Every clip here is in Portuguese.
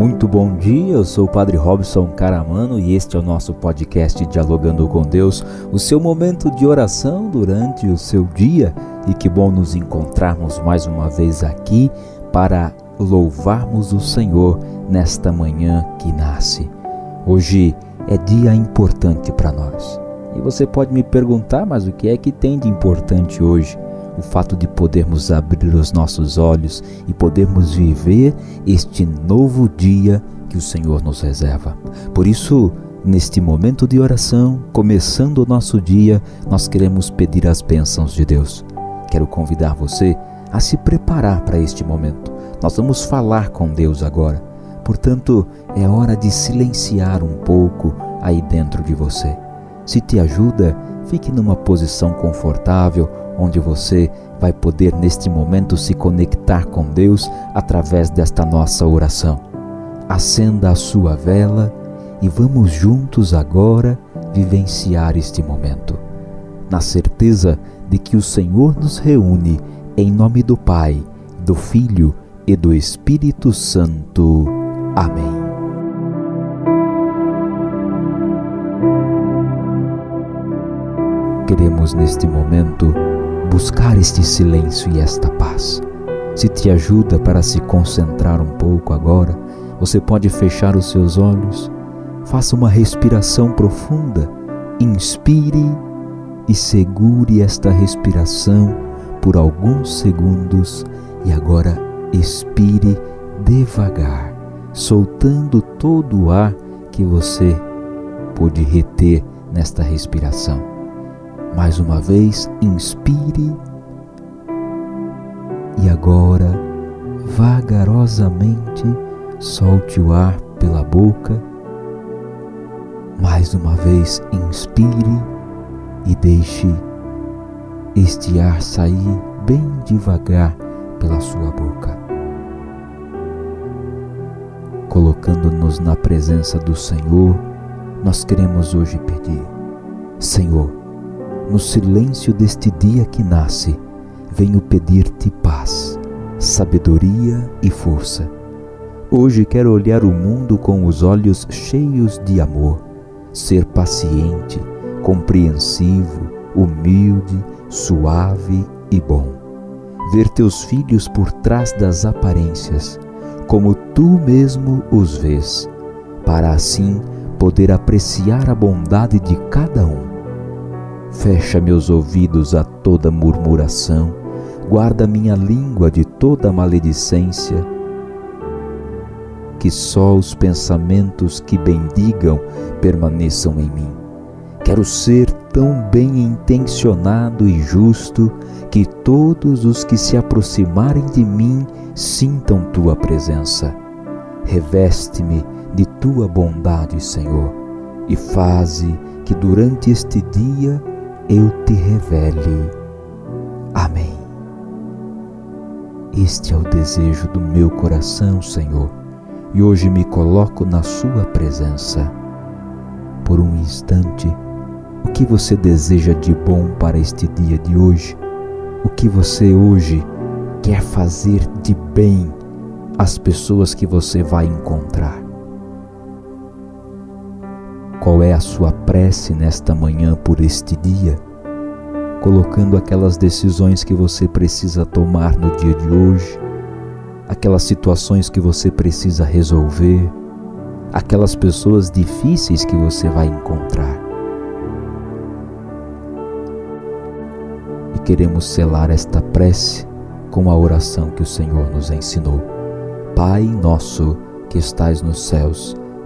Muito bom dia, eu sou o Padre Robson Caramano e este é o nosso podcast Dialogando com Deus, o seu momento de oração durante o seu dia. E que bom nos encontrarmos mais uma vez aqui para louvarmos o Senhor nesta manhã que nasce. Hoje é dia importante para nós. E você pode me perguntar, mas o que é que tem de importante hoje? O fato de podermos abrir os nossos olhos e podermos viver este novo dia que o Senhor nos reserva. Por isso, neste momento de oração, começando o nosso dia, nós queremos pedir as bênçãos de Deus. Quero convidar você a se preparar para este momento. Nós vamos falar com Deus agora. Portanto, é hora de silenciar um pouco aí dentro de você. Se te ajuda, fique numa posição confortável onde você vai poder neste momento se conectar com Deus através desta nossa oração. Acenda a sua vela e vamos juntos agora vivenciar este momento, na certeza de que o Senhor nos reúne em nome do Pai, do Filho e do Espírito Santo. Amém. Queremos neste momento buscar este silêncio e esta paz. Se te ajuda para se concentrar um pouco agora, você pode fechar os seus olhos, faça uma respiração profunda, inspire e segure esta respiração por alguns segundos e agora expire devagar, soltando todo o ar que você pôde reter nesta respiração. Mais uma vez, inspire e agora, vagarosamente, solte o ar pela boca. Mais uma vez, inspire e deixe este ar sair bem devagar pela sua boca. Colocando-nos na presença do Senhor, nós queremos hoje pedir: Senhor, no silêncio deste dia que nasce, venho pedir-te paz, sabedoria e força. Hoje quero olhar o mundo com os olhos cheios de amor, ser paciente, compreensivo, humilde, suave e bom. Ver teus filhos por trás das aparências, como tu mesmo os vês, para assim poder apreciar a bondade de cada um Fecha meus ouvidos a toda murmuração, guarda minha língua de toda maledicência. Que só os pensamentos que bendigam permaneçam em mim. Quero ser tão bem intencionado e justo que todos os que se aproximarem de mim sintam tua presença. Reveste-me de tua bondade, Senhor, e faze que durante este dia eu te revele. Amém. Este é o desejo do meu coração, Senhor, e hoje me coloco na Sua presença. Por um instante, o que você deseja de bom para este dia de hoje? O que você hoje quer fazer de bem às pessoas que você vai encontrar? Qual é a sua prece nesta manhã por este dia? Colocando aquelas decisões que você precisa tomar no dia de hoje, aquelas situações que você precisa resolver, aquelas pessoas difíceis que você vai encontrar. E queremos selar esta prece com a oração que o Senhor nos ensinou. Pai nosso que estais nos céus,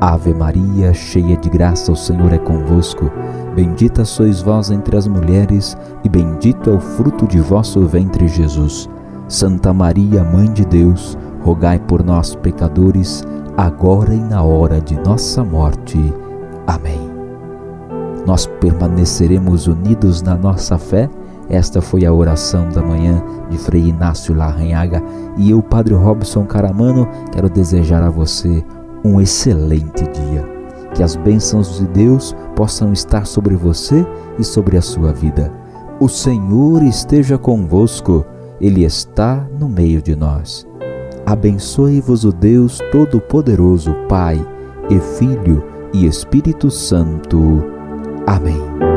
Ave Maria, cheia de graça, o Senhor é convosco. Bendita sois vós entre as mulheres, e bendito é o fruto de vosso ventre, Jesus. Santa Maria, Mãe de Deus, rogai por nós, pecadores, agora e na hora de nossa morte. Amém. nós permaneceremos unidos na nossa fé? Esta foi a oração da manhã de Frei Inácio Larranhaga e eu, Padre Robson Caramano, quero desejar a você um excelente dia. Que as bênçãos de Deus possam estar sobre você e sobre a sua vida. O Senhor esteja convosco, Ele está no meio de nós. Abençoe-vos o Deus Todo-Poderoso, Pai e Filho e Espírito Santo. Amém.